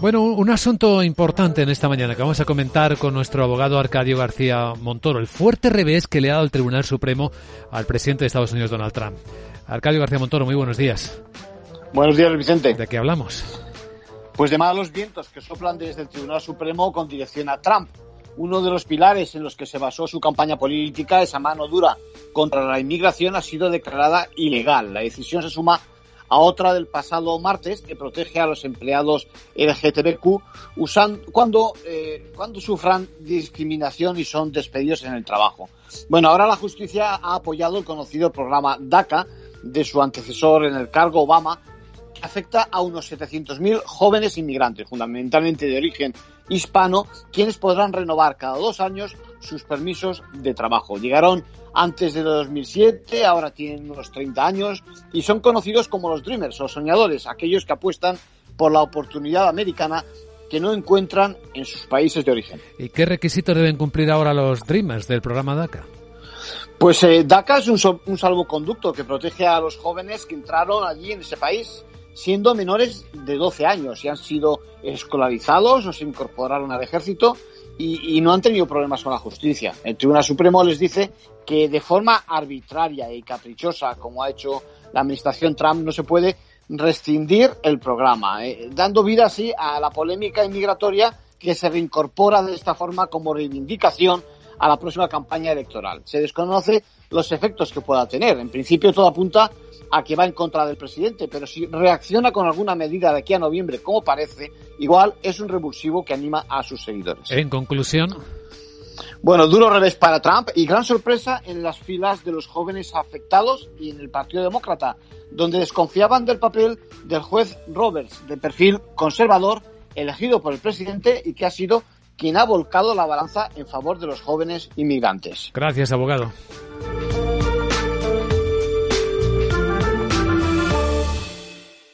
Bueno, un asunto importante en esta mañana que vamos a comentar con nuestro abogado Arcadio García Montoro, el fuerte revés que le ha dado el Tribunal Supremo al presidente de Estados Unidos, Donald Trump. Arcadio García Montoro, muy buenos días. Buenos días, Vicente. ¿De qué hablamos? Pues de malos vientos que soplan desde el Tribunal Supremo con dirección a Trump. Uno de los pilares en los que se basó su campaña política, esa mano dura contra la inmigración, ha sido declarada ilegal. La decisión se suma a otra del pasado martes que protege a los empleados LGTBQ usan, cuando, eh, cuando sufran discriminación y son despedidos en el trabajo. Bueno, ahora la justicia ha apoyado el conocido programa DACA de su antecesor en el cargo Obama, afecta a unos 700.000 jóvenes inmigrantes, fundamentalmente de origen hispano, quienes podrán renovar cada dos años sus permisos de trabajo. Llegaron antes de 2007, ahora tienen unos 30 años y son conocidos como los Dreamers o soñadores, aquellos que apuestan por la oportunidad americana que no encuentran en sus países de origen. ¿Y qué requisitos deben cumplir ahora los Dreamers del programa DACA? Pues eh, DACA es un, un salvoconducto que protege a los jóvenes que entraron allí en ese país siendo menores de 12 años y han sido escolarizados o se incorporaron al ejército y, no han tenido problemas con la justicia. El Tribunal Supremo les dice que de forma arbitraria y caprichosa, como ha hecho la administración Trump, no se puede rescindir el programa, eh, dando vida así a la polémica inmigratoria que se reincorpora de esta forma como reivindicación a la próxima campaña electoral. Se desconoce los efectos que pueda tener. En principio todo apunta a que va en contra del presidente, pero si reacciona con alguna medida de aquí a noviembre, como parece, igual es un revulsivo que anima a sus seguidores. En conclusión. Bueno, duro revés para Trump y gran sorpresa en las filas de los jóvenes afectados y en el Partido Demócrata, donde desconfiaban del papel del juez Roberts, de perfil conservador, elegido por el presidente y que ha sido quien ha volcado la balanza en favor de los jóvenes inmigrantes. Gracias, abogado.